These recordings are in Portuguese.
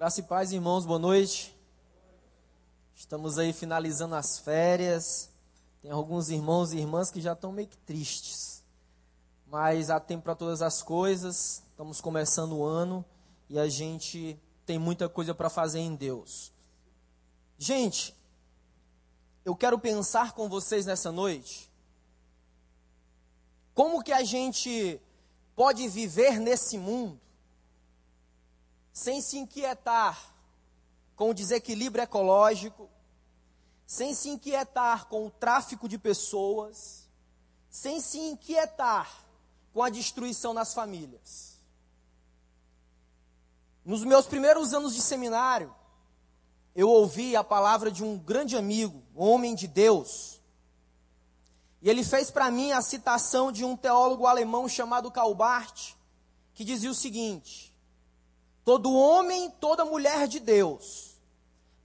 Graça e paz, irmãos, boa noite. Estamos aí finalizando as férias. Tem alguns irmãos e irmãs que já estão meio que tristes. Mas há tempo para todas as coisas. Estamos começando o ano e a gente tem muita coisa para fazer em Deus. Gente, eu quero pensar com vocês nessa noite como que a gente pode viver nesse mundo sem se inquietar com o desequilíbrio ecológico, sem se inquietar com o tráfico de pessoas, sem se inquietar com a destruição nas famílias. Nos meus primeiros anos de seminário, eu ouvi a palavra de um grande amigo, homem de Deus, e ele fez para mim a citação de um teólogo alemão chamado Calbart, que dizia o seguinte: Todo homem, toda mulher de Deus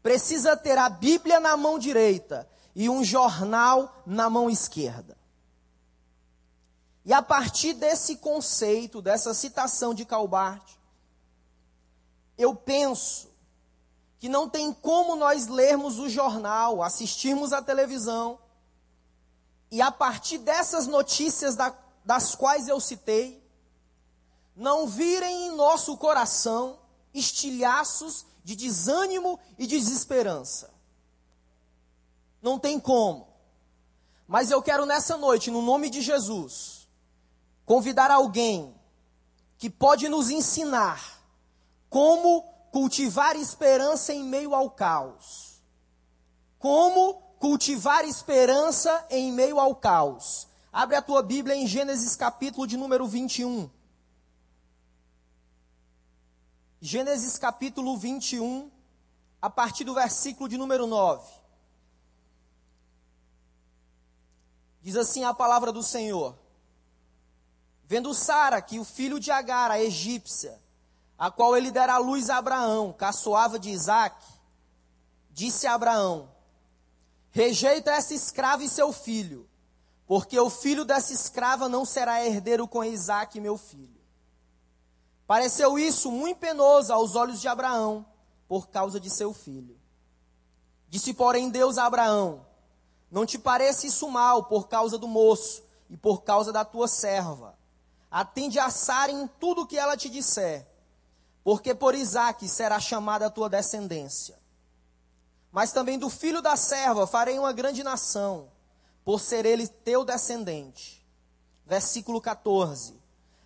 precisa ter a Bíblia na mão direita e um jornal na mão esquerda. E a partir desse conceito, dessa citação de Calbart, eu penso que não tem como nós lermos o jornal, assistirmos a televisão, e a partir dessas notícias da, das quais eu citei, não virem em nosso coração estilhaços de desânimo e desesperança. Não tem como. Mas eu quero nessa noite, no nome de Jesus, convidar alguém que pode nos ensinar como cultivar esperança em meio ao caos. Como cultivar esperança em meio ao caos. Abre a tua Bíblia em Gênesis capítulo de número 21. Gênesis capítulo 21, a partir do versículo de número 9. Diz assim a palavra do Senhor: Vendo Sara que o filho de Agar, a egípcia, a qual ele dera a luz a Abraão, caçoava de Isaac, disse a Abraão: Rejeita essa escrava e seu filho, porque o filho dessa escrava não será herdeiro com Isaac, meu filho. Pareceu isso muito penoso aos olhos de Abraão, por causa de seu filho. Disse, porém, Deus a Abraão: Não te pareça isso mal por causa do moço e por causa da tua serva. Atende a Sara em tudo o que ela te disser, porque por Isaque será chamada a tua descendência. Mas também do filho da serva farei uma grande nação, por ser ele teu descendente. Versículo 14.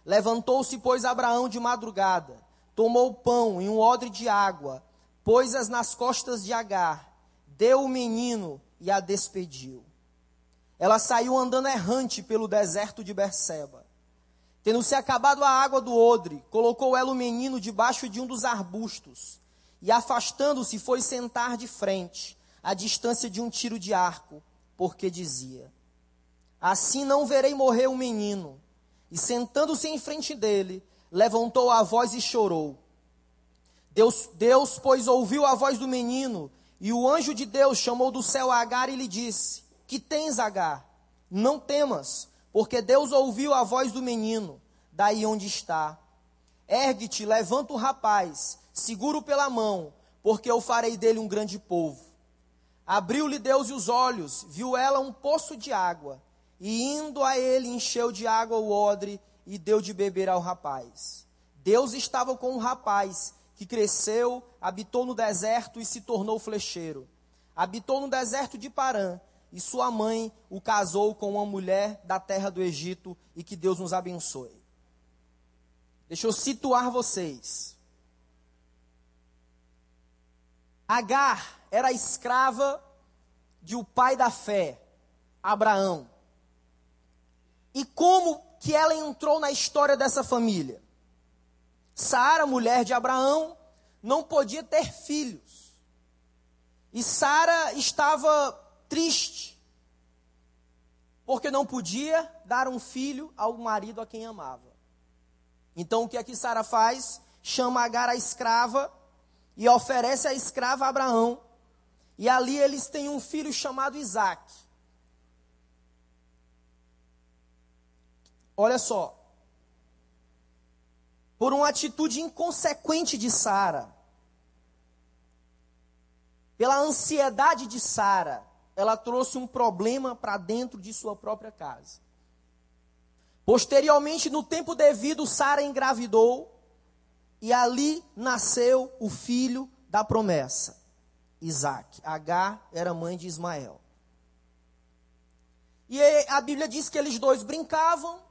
Levantou-se, pois, Abraão de madrugada, tomou pão e um odre de água, pôs-as nas costas de Agar, deu o menino e a despediu. Ela saiu andando errante pelo deserto de Berseba. Tendo-se acabado a água do odre, colocou ela o menino debaixo de um dos arbustos, e afastando-se foi sentar de frente, à distância de um tiro de arco, porque dizia: Assim não verei morrer o menino. E sentando-se em frente dele, levantou a voz e chorou. Deus, Deus, pois, ouviu a voz do menino, e o anjo de Deus chamou do céu Agar e lhe disse: Que tens, Agar? Não temas, porque Deus ouviu a voz do menino, daí onde está. Ergue-te, levanta o rapaz, seguro pela mão, porque eu farei dele um grande povo. Abriu-lhe Deus os olhos, viu ela um poço de água e indo a ele, encheu de água o odre e deu de beber ao rapaz. Deus estava com o rapaz, que cresceu, habitou no deserto e se tornou flecheiro. Habitou no deserto de Parã, e sua mãe o casou com uma mulher da terra do Egito, e que Deus nos abençoe. Deixa eu situar vocês. Agar era escrava de o pai da fé, Abraão. E como que ela entrou na história dessa família? Sara, mulher de Abraão, não podia ter filhos. E Sara estava triste, porque não podia dar um filho ao marido a quem amava. Então o que é que Sara faz? Chama Agar a escrava e oferece a escrava a Abraão. E ali eles têm um filho chamado Isaac. Olha só. Por uma atitude inconsequente de Sara, pela ansiedade de Sara, ela trouxe um problema para dentro de sua própria casa. Posteriormente, no tempo devido, Sara engravidou e ali nasceu o filho da promessa, Isaac. Agar era mãe de Ismael. E a Bíblia diz que eles dois brincavam,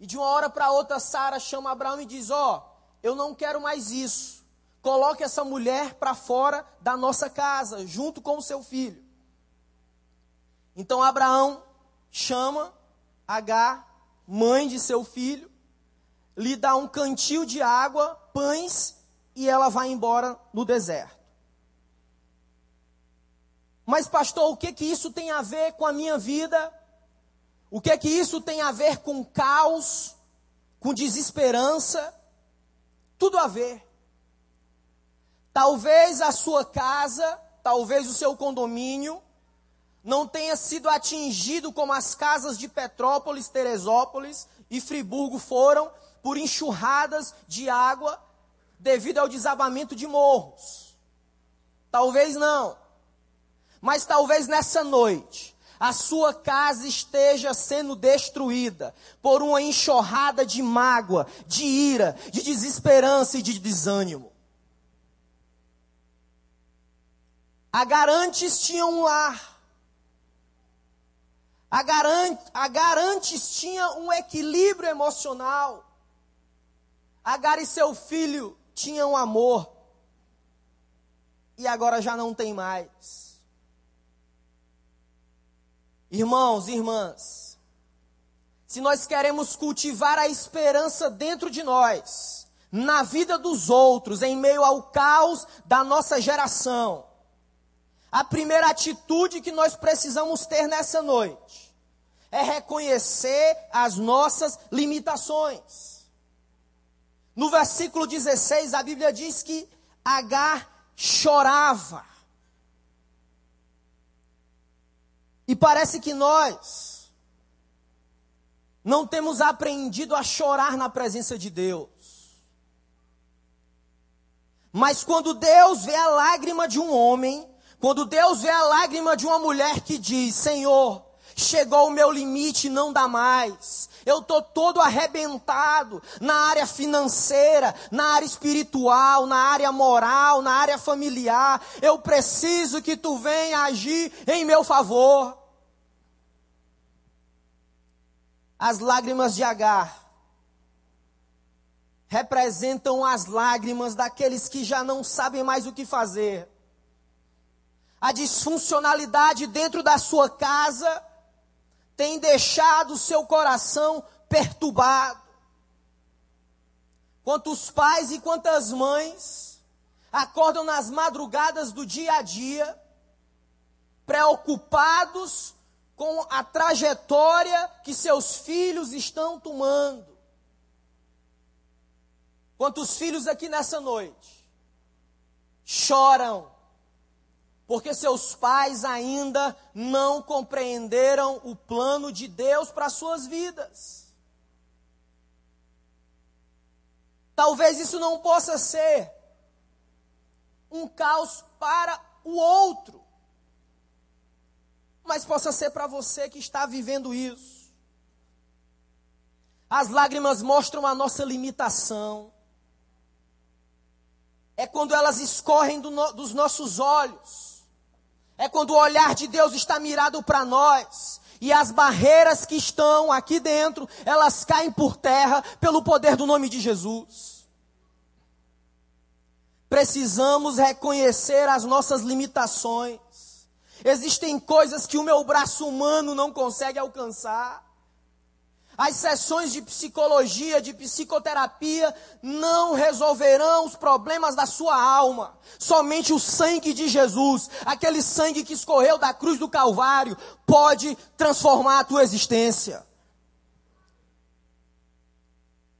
e de uma hora para outra Sara chama Abraão e diz: Ó, oh, eu não quero mais isso. Coloque essa mulher para fora da nossa casa, junto com o seu filho. Então Abraão chama Agar, mãe de seu filho, lhe dá um cantil de água, pães, e ela vai embora no deserto. Mas, pastor, o que que isso tem a ver com a minha vida? O que que isso tem a ver com caos, com desesperança? Tudo a ver. Talvez a sua casa, talvez o seu condomínio, não tenha sido atingido como as casas de Petrópolis, Teresópolis e Friburgo foram, por enxurradas de água devido ao desabamento de morros. Talvez não. Mas talvez nessa noite a sua casa esteja sendo destruída por uma enxurrada de mágoa, de ira, de desesperança e de desânimo. A Garantes tinha um lar. A, a Garantes tinha um equilíbrio emocional. Agar e seu filho tinham amor. E agora já não tem mais. Irmãos e irmãs, se nós queremos cultivar a esperança dentro de nós, na vida dos outros, em meio ao caos da nossa geração, a primeira atitude que nós precisamos ter nessa noite é reconhecer as nossas limitações. No versículo 16, a Bíblia diz que Agar chorava. E parece que nós não temos aprendido a chorar na presença de Deus. Mas quando Deus vê a lágrima de um homem, quando Deus vê a lágrima de uma mulher que diz: Senhor, chegou o meu limite, não dá mais. Eu estou todo arrebentado na área financeira, na área espiritual, na área moral, na área familiar. Eu preciso que tu venha agir em meu favor. As lágrimas de Agar representam as lágrimas daqueles que já não sabem mais o que fazer. A disfuncionalidade dentro da sua casa tem deixado seu coração perturbado. Quantos pais e quantas mães acordam nas madrugadas do dia a dia, preocupados com a trajetória que seus filhos estão tomando. Quantos filhos aqui nessa noite choram porque seus pais ainda não compreenderam o plano de Deus para suas vidas. Talvez isso não possa ser um caos para o outro, mas possa ser para você que está vivendo isso. As lágrimas mostram a nossa limitação. É quando elas escorrem do no, dos nossos olhos é quando o olhar de Deus está mirado para nós. E as barreiras que estão aqui dentro, elas caem por terra pelo poder do nome de Jesus. Precisamos reconhecer as nossas limitações. Existem coisas que o meu braço humano não consegue alcançar. As sessões de psicologia, de psicoterapia, não resolverão os problemas da sua alma. Somente o sangue de Jesus, aquele sangue que escorreu da cruz do Calvário, pode transformar a tua existência.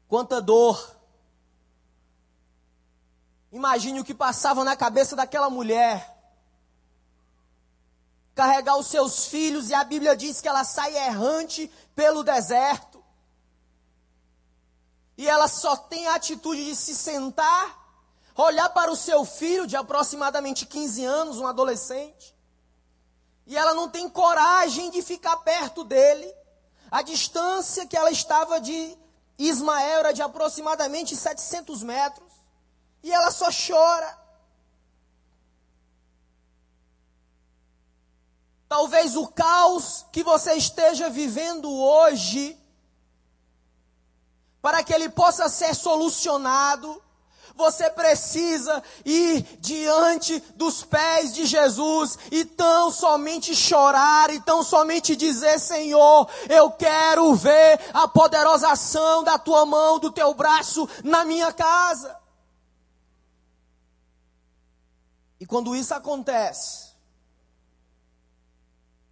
Quanta dor. Imagine o que passava na cabeça daquela mulher. Carregar os seus filhos, e a Bíblia diz que ela sai errante pelo deserto. E ela só tem a atitude de se sentar, olhar para o seu filho de aproximadamente 15 anos, um adolescente, e ela não tem coragem de ficar perto dele. A distância que ela estava de Ismael era de aproximadamente 700 metros, e ela só chora. Talvez o caos que você esteja vivendo hoje, para que ele possa ser solucionado, você precisa ir diante dos pés de Jesus e tão somente chorar e tão somente dizer: Senhor, eu quero ver a poderosa ação da tua mão, do teu braço na minha casa. E quando isso acontece,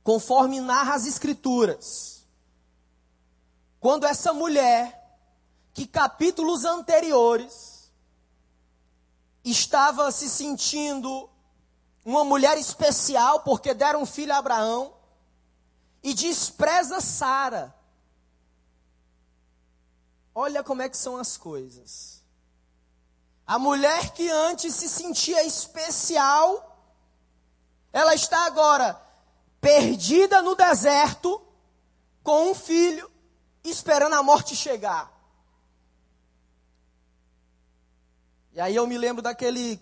conforme narra as Escrituras, quando essa mulher, que capítulos anteriores, estava se sentindo uma mulher especial porque deram um filho a Abraão, e despreza Sara. Olha como é que são as coisas. A mulher que antes se sentia especial, ela está agora perdida no deserto, com um filho, esperando a morte chegar. E aí eu me lembro daquele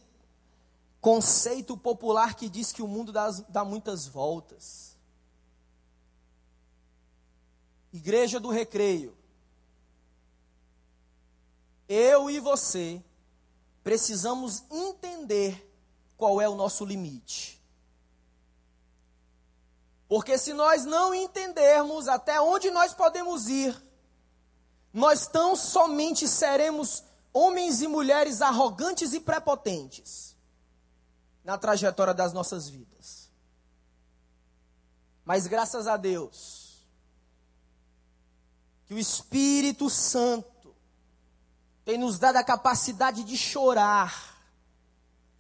conceito popular que diz que o mundo dá, dá muitas voltas. Igreja do Recreio. Eu e você precisamos entender qual é o nosso limite. Porque se nós não entendermos até onde nós podemos ir, nós tão somente seremos homens e mulheres arrogantes e prepotentes na trajetória das nossas vidas. Mas graças a Deus, que o Espírito Santo tem nos dado a capacidade de chorar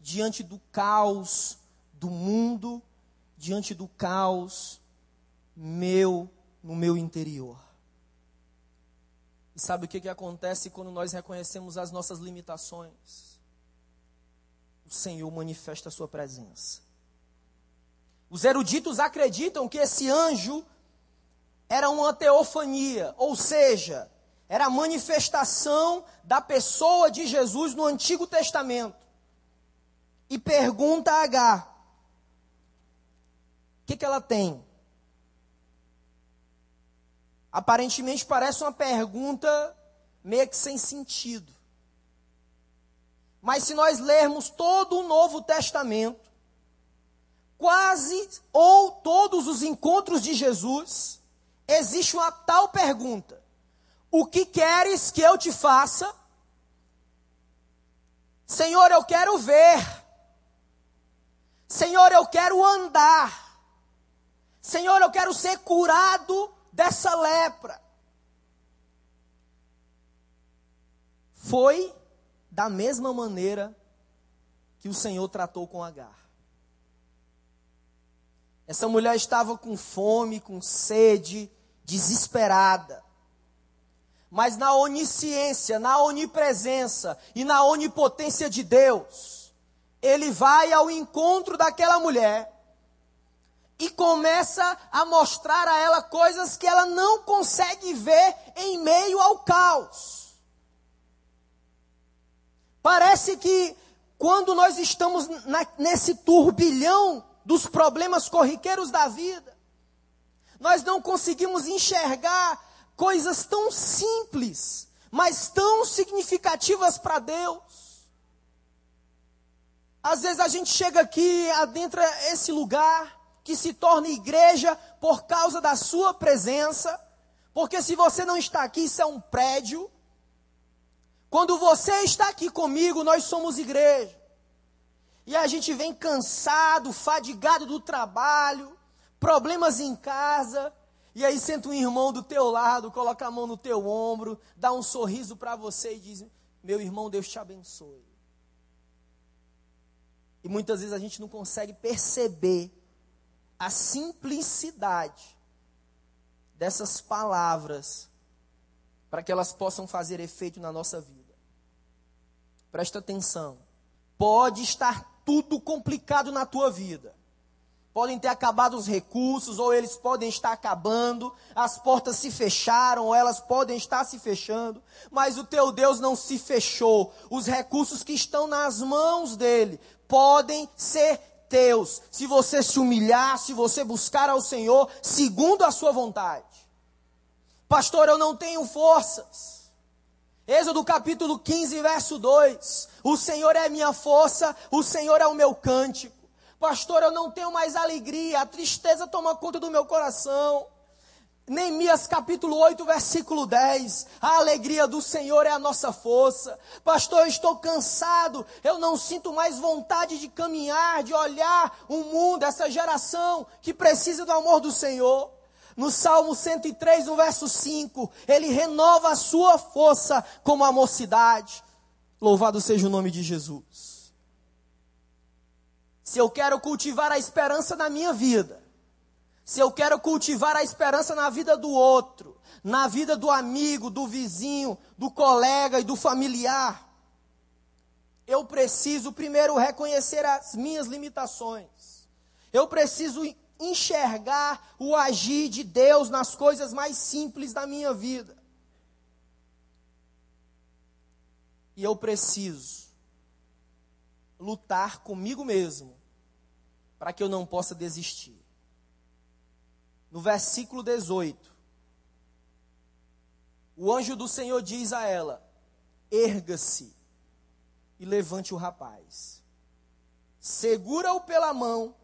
diante do caos do mundo diante do caos meu no meu interior. E sabe o que, que acontece quando nós reconhecemos as nossas limitações? O Senhor manifesta a sua presença. Os eruditos acreditam que esse anjo era uma teofania, ou seja, era a manifestação da pessoa de Jesus no Antigo Testamento. E pergunta a o que, que ela tem? Aparentemente parece uma pergunta meio que sem sentido. Mas se nós lermos todo o Novo Testamento, quase ou todos os encontros de Jesus, existe uma tal pergunta: O que queres que eu te faça? Senhor, eu quero ver. Senhor, eu quero andar. Senhor, eu quero ser curado dessa lepra. Foi da mesma maneira que o Senhor tratou com Agar. Essa mulher estava com fome, com sede, desesperada. Mas na onisciência, na onipresença e na onipotência de Deus, ele vai ao encontro daquela mulher e começa a mostrar a ela coisas que ela não consegue ver em meio ao caos. Parece que quando nós estamos na, nesse turbilhão dos problemas corriqueiros da vida, nós não conseguimos enxergar coisas tão simples, mas tão significativas para Deus. Às vezes a gente chega aqui, adentra esse lugar, que se torna igreja por causa da sua presença, porque se você não está aqui, isso é um prédio. Quando você está aqui comigo, nós somos igreja. E a gente vem cansado, fadigado do trabalho, problemas em casa, e aí senta um irmão do teu lado, coloca a mão no teu ombro, dá um sorriso para você e diz: Meu irmão, Deus te abençoe. E muitas vezes a gente não consegue perceber a simplicidade dessas palavras para que elas possam fazer efeito na nossa vida. Presta atenção. Pode estar tudo complicado na tua vida. Podem ter acabado os recursos, ou eles podem estar acabando, as portas se fecharam, ou elas podem estar se fechando, mas o teu Deus não se fechou. Os recursos que estão nas mãos dele podem ser teus, se você se humilhar, se você buscar ao Senhor segundo a sua vontade. Pastor, eu não tenho forças. Êxodo capítulo 15, verso 2. O Senhor é minha força, o Senhor é o meu cântico. Pastor, eu não tenho mais alegria, a tristeza toma conta do meu coração. Neemias capítulo 8, versículo 10. A alegria do Senhor é a nossa força. Pastor, eu estou cansado. Eu não sinto mais vontade de caminhar, de olhar o mundo, essa geração que precisa do amor do Senhor. No Salmo 103, no verso 5, ele renova a sua força como a mocidade. Louvado seja o nome de Jesus. Se eu quero cultivar a esperança na minha vida, se eu quero cultivar a esperança na vida do outro, na vida do amigo, do vizinho, do colega e do familiar, eu preciso primeiro reconhecer as minhas limitações. Eu preciso enxergar o agir de Deus nas coisas mais simples da minha vida. E eu preciso lutar comigo mesmo para que eu não possa desistir. No versículo 18, o anjo do Senhor diz a ela: Erga-se e levante o rapaz. Segura-o pela mão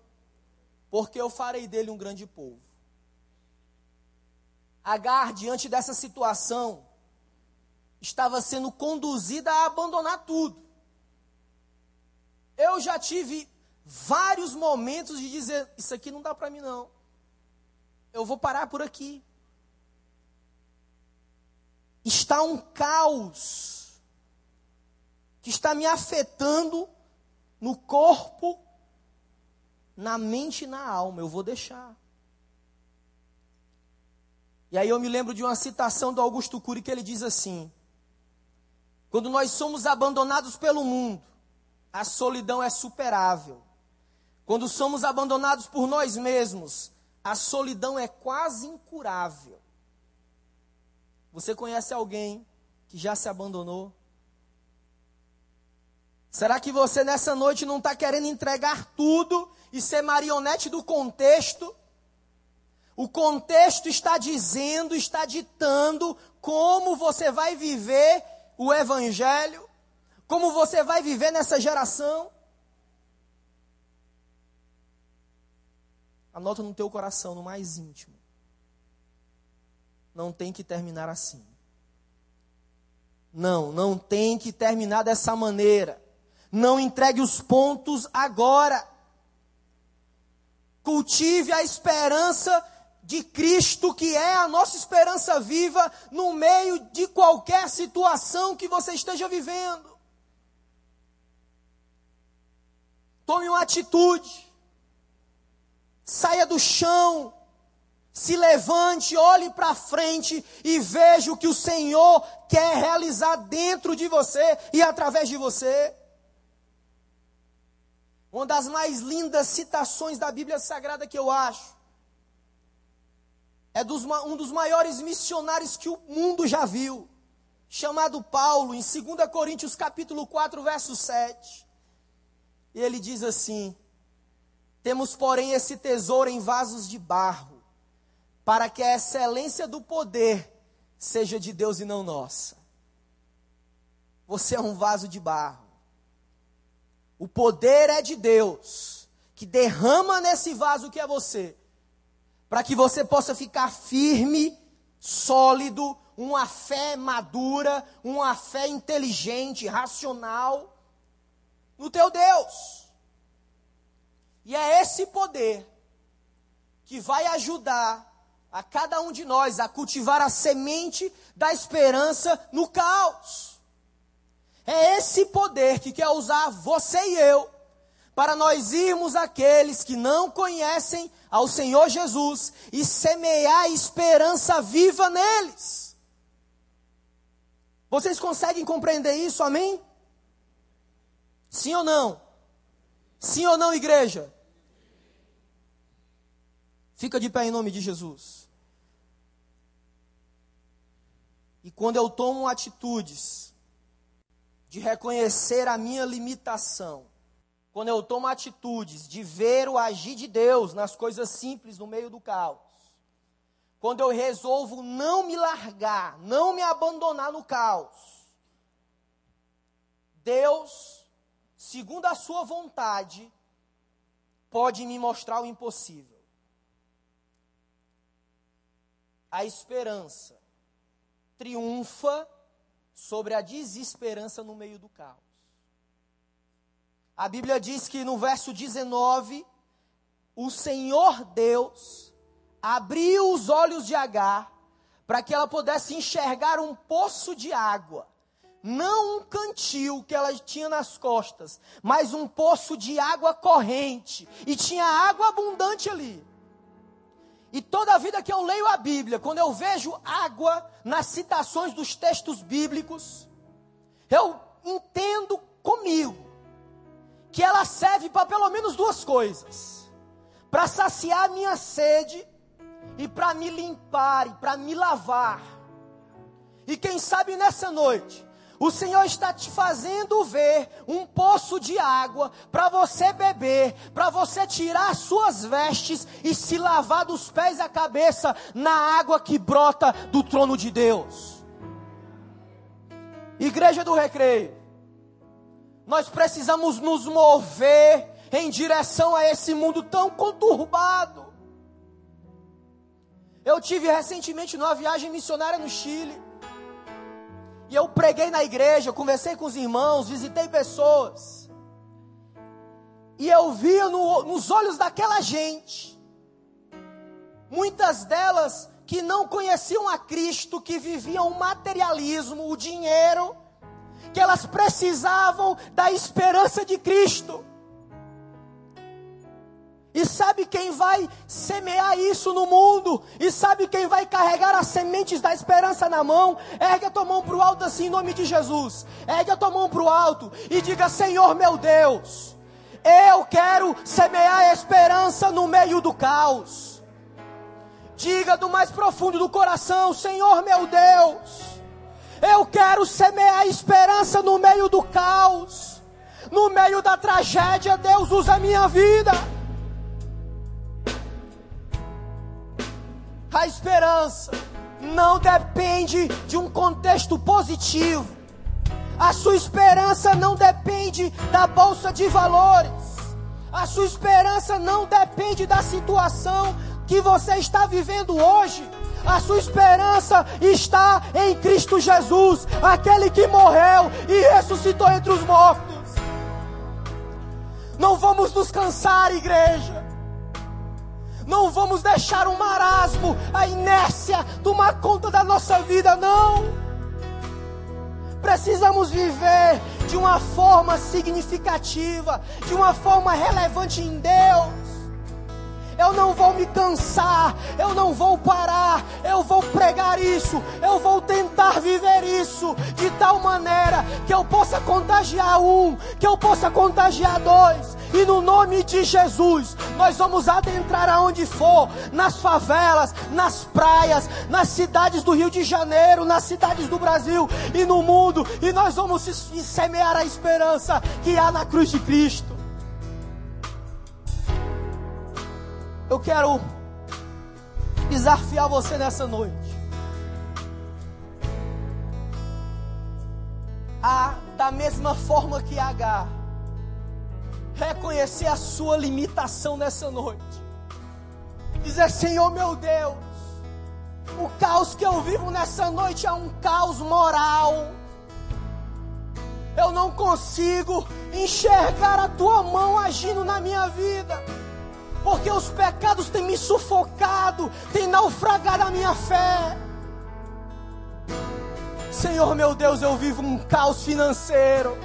porque eu farei dele um grande povo. Agar, diante dessa situação, estava sendo conduzida a abandonar tudo. Eu já tive vários momentos de dizer: Isso aqui não dá para mim, não. Eu vou parar por aqui. Está um caos que está me afetando no corpo na mente e na alma, eu vou deixar. E aí eu me lembro de uma citação do Augusto Cury que ele diz assim: Quando nós somos abandonados pelo mundo, a solidão é superável. Quando somos abandonados por nós mesmos, a solidão é quase incurável. Você conhece alguém que já se abandonou? Será que você nessa noite não está querendo entregar tudo e ser marionete do contexto? O contexto está dizendo, está ditando como você vai viver o Evangelho, como você vai viver nessa geração. Anota no teu coração, no mais íntimo. Não tem que terminar assim. Não, não tem que terminar dessa maneira. Não entregue os pontos agora. Cultive a esperança de Cristo, que é a nossa esperança viva, no meio de qualquer situação que você esteja vivendo. Tome uma atitude. Saia do chão. Se levante, olhe para frente e veja o que o Senhor quer realizar dentro de você e através de você. Uma das mais lindas citações da Bíblia Sagrada que eu acho. É dos, um dos maiores missionários que o mundo já viu. Chamado Paulo, em 2 Coríntios capítulo 4, verso 7. E ele diz assim: Temos, porém, esse tesouro em vasos de barro, para que a excelência do poder seja de Deus e não nossa. Você é um vaso de barro. O poder é de Deus, que derrama nesse vaso que é você, para que você possa ficar firme, sólido, uma fé madura, uma fé inteligente, racional no teu Deus. E é esse poder que vai ajudar a cada um de nós a cultivar a semente da esperança no caos. É esse poder que quer usar você e eu para nós irmos aqueles que não conhecem ao Senhor Jesus e semear esperança viva neles. Vocês conseguem compreender isso? Amém? Sim ou não? Sim ou não, igreja? Fica de pé em nome de Jesus. E quando eu tomo atitudes de reconhecer a minha limitação, quando eu tomo atitudes de ver o agir de Deus nas coisas simples no meio do caos, quando eu resolvo não me largar, não me abandonar no caos, Deus, segundo a sua vontade, pode me mostrar o impossível. A esperança triunfa sobre a desesperança no meio do caos. A Bíblia diz que no verso 19, o Senhor Deus abriu os olhos de Agar para que ela pudesse enxergar um poço de água. Não um cantil que ela tinha nas costas, mas um poço de água corrente. E tinha água abundante ali. E toda a vida que eu leio a Bíblia, quando eu vejo água nas citações dos textos bíblicos, eu entendo comigo que ela serve para pelo menos duas coisas: para saciar a minha sede e para me limpar e para me lavar. E quem sabe nessa noite, o Senhor está te fazendo ver um poço de água para você beber, para você tirar as suas vestes e se lavar dos pés à cabeça na água que brota do trono de Deus. Igreja do Recreio, nós precisamos nos mover em direção a esse mundo tão conturbado. Eu tive recentemente numa viagem missionária no Chile. E eu preguei na igreja, conversei com os irmãos, visitei pessoas. E eu via no, nos olhos daquela gente, muitas delas que não conheciam a Cristo, que viviam o materialismo, o dinheiro, que elas precisavam da esperança de Cristo. E sabe quem vai semear isso no mundo? E sabe quem vai carregar as sementes da esperança na mão? Ergue a tua mão para o alto assim em nome de Jesus. Ergue a tua mão para o alto e diga: Senhor meu Deus, eu quero semear esperança no meio do caos. Diga do mais profundo do coração: Senhor meu Deus, eu quero semear esperança no meio do caos, no meio da tragédia. Deus usa a minha vida. A esperança não depende de um contexto positivo. A sua esperança não depende da bolsa de valores. A sua esperança não depende da situação que você está vivendo hoje. A sua esperança está em Cristo Jesus, aquele que morreu e ressuscitou entre os mortos. Não vamos nos cansar, igreja. Não vamos deixar o marasmo, a inércia tomar conta da nossa vida, não. Precisamos viver de uma forma significativa, de uma forma relevante em Deus eu não vou me cansar, eu não vou parar, eu vou pregar isso, eu vou tentar viver isso de tal maneira que eu possa contagiar um, que eu possa contagiar dois, e no nome de Jesus, nós vamos adentrar aonde for, nas favelas, nas praias, nas cidades do Rio de Janeiro, nas cidades do Brasil e no mundo, e nós vamos semear a esperança que há na cruz de Cristo. Eu quero desafiar você nessa noite. A, da mesma forma que H, reconhecer a sua limitação nessa noite. Dizer, Senhor meu Deus, o caos que eu vivo nessa noite é um caos moral. Eu não consigo enxergar a tua mão agindo na minha vida porque os pecados têm me sufocado, têm naufragado a minha fé. Senhor meu Deus, eu vivo um caos financeiro.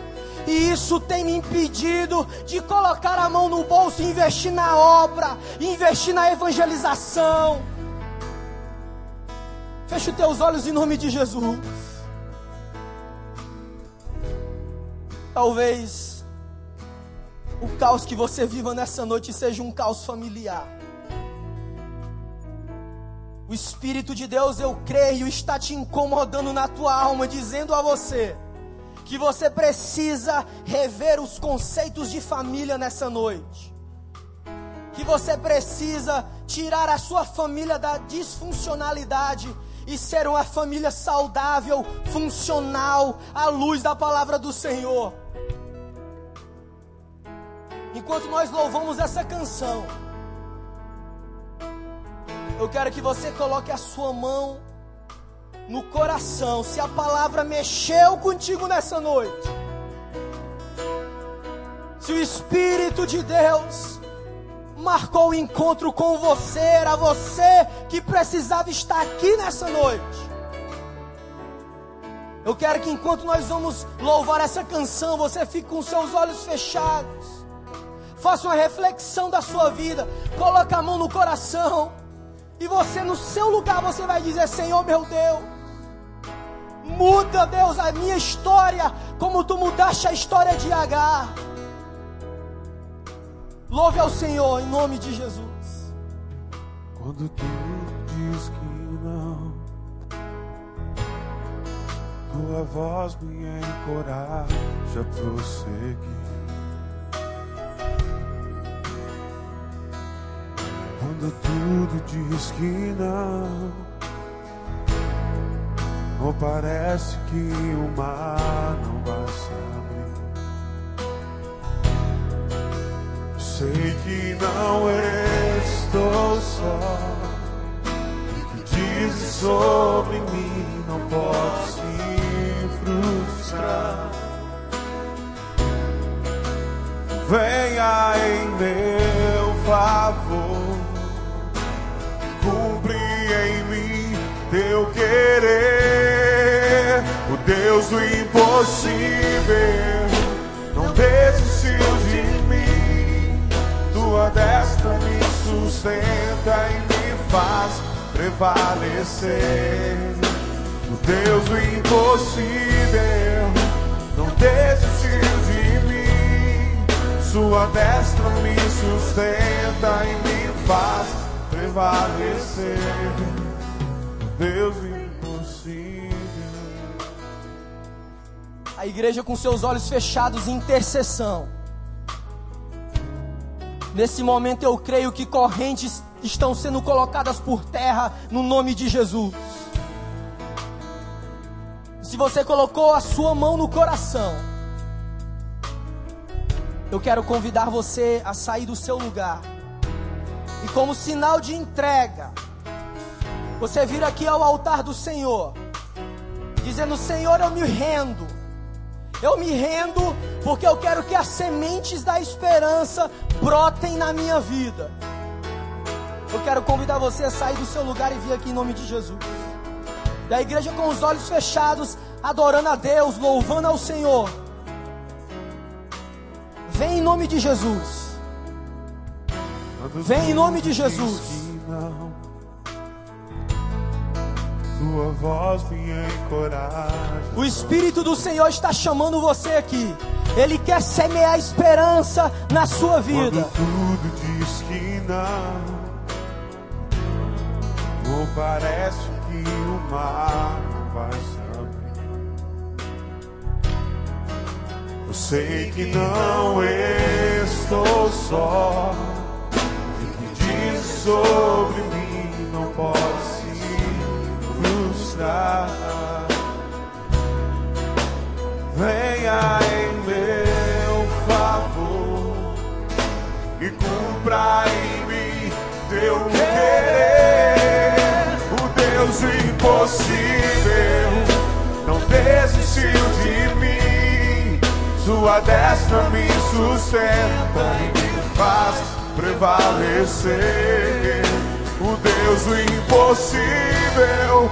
E isso tem me impedido de colocar a mão no bolso e investir na obra, investir na evangelização. Feche os teus olhos em nome de Jesus. Talvez o caos que você viva nessa noite seja um caos familiar. O Espírito de Deus, eu creio, está te incomodando na tua alma, dizendo a você que você precisa rever os conceitos de família nessa noite. Que você precisa tirar a sua família da disfuncionalidade e ser uma família saudável, funcional, à luz da palavra do Senhor. Enquanto nós louvamos essa canção, eu quero que você coloque a sua mão no coração. Se a palavra mexeu contigo nessa noite, se o Espírito de Deus marcou o encontro com você, era você que precisava estar aqui nessa noite. Eu quero que enquanto nós vamos louvar essa canção, você fique com seus olhos fechados. Faça uma reflexão da sua vida. Coloque a mão no coração. E você no seu lugar você vai dizer: Senhor meu Deus, muda, Deus, a minha história, como tu mudaste a história de Agar. Louve ao Senhor em nome de Jesus. Quando tu diz que não, tua voz me encoraja a prosseguir. Quando tudo diz que não, ou parece que o mar não vai se abrir. Sei que não estou só. O que dizes sobre mim não pode se frustrar. Venha em meu favor teu querer. O Deus do impossível não desistiu de mim. Tua destra me sustenta e me faz prevalecer. O Deus do impossível não desistiu de mim. Sua destra me sustenta e me faz prevalecer. Deus impossível. A igreja com seus olhos fechados em intercessão. Nesse momento eu creio que correntes estão sendo colocadas por terra no nome de Jesus. Se você colocou a sua mão no coração, eu quero convidar você a sair do seu lugar. E como sinal de entrega, você vir aqui ao altar do Senhor, dizendo: Senhor, eu me rendo. Eu me rendo porque eu quero que as sementes da esperança brotem na minha vida. Eu quero convidar você a sair do seu lugar e vir aqui em nome de Jesus. Da igreja com os olhos fechados, adorando a Deus, louvando ao Senhor. Vem em nome de Jesus. Vem em nome de Jesus. Tua voz me encoraja. O Espírito do Senhor está chamando você aqui. Ele quer semear esperança na sua vida. Quando tudo diz que não, ou parece que o mar vai se abrir. Eu sei que não estou só. O que diz sobre mim não pode se frustrar. Venha em meu favor e cumpra em mim teu querer. O Deus impossível não desistiu de mim. Sua destra me sustenta e me faz prevalecer. O Deus impossível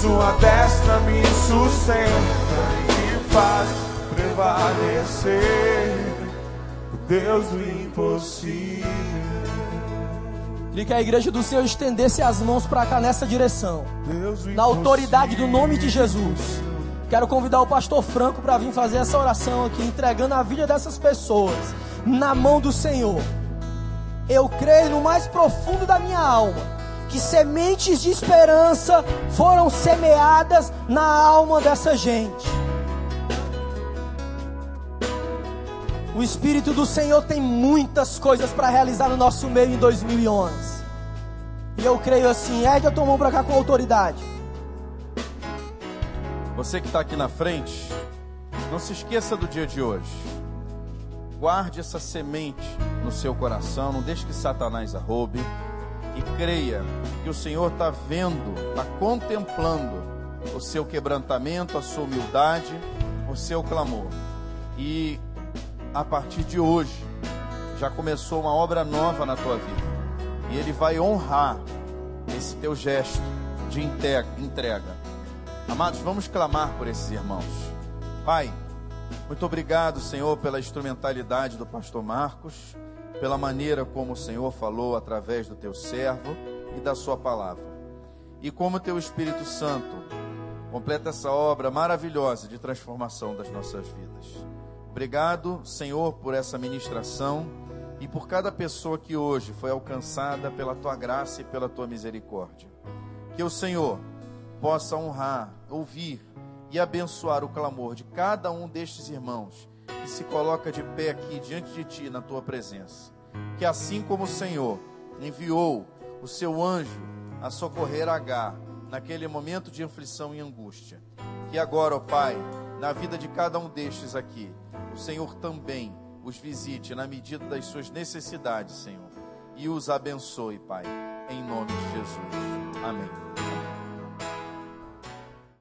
Sua destra me sustenta e faz prevalecer o Deus do impossível. Queria que a igreja do Senhor estendesse as mãos para cá nessa direção. Deus Na autoridade do nome de Jesus. Quero convidar o pastor Franco para vir fazer essa oração aqui, entregando a vida dessas pessoas na mão do Senhor. Eu creio no mais profundo da minha alma que sementes de esperança foram semeadas na alma dessa gente. O Espírito do Senhor tem muitas coisas para realizar no nosso meio em 2011. E eu creio assim, ergue a tua mão para cá com autoridade. Você que está aqui na frente, não se esqueça do dia de hoje. Guarde essa semente no seu coração, não deixe que Satanás a roube. E creia que o Senhor está vendo, está contemplando o seu quebrantamento, a sua humildade, o seu clamor. E a partir de hoje, já começou uma obra nova na tua vida. E Ele vai honrar esse teu gesto de entrega. Amados, vamos clamar por esses irmãos. Pai, muito obrigado, Senhor, pela instrumentalidade do pastor Marcos, pela maneira como o Senhor falou através do teu servo e da sua palavra. E como teu Espírito Santo completa essa obra maravilhosa de transformação das nossas vidas. Obrigado, Senhor, por essa ministração e por cada pessoa que hoje foi alcançada pela tua graça e pela tua misericórdia. Que o Senhor possa honrar, ouvir e abençoar o clamor de cada um destes irmãos que se coloca de pé aqui diante de ti na tua presença. Que assim como o Senhor enviou o seu anjo a socorrer Agar naquele momento de aflição e angústia, que agora, ó Pai, na vida de cada um destes aqui, o Senhor também os visite na medida das suas necessidades, Senhor, e os abençoe, Pai, em nome de Jesus. Amém.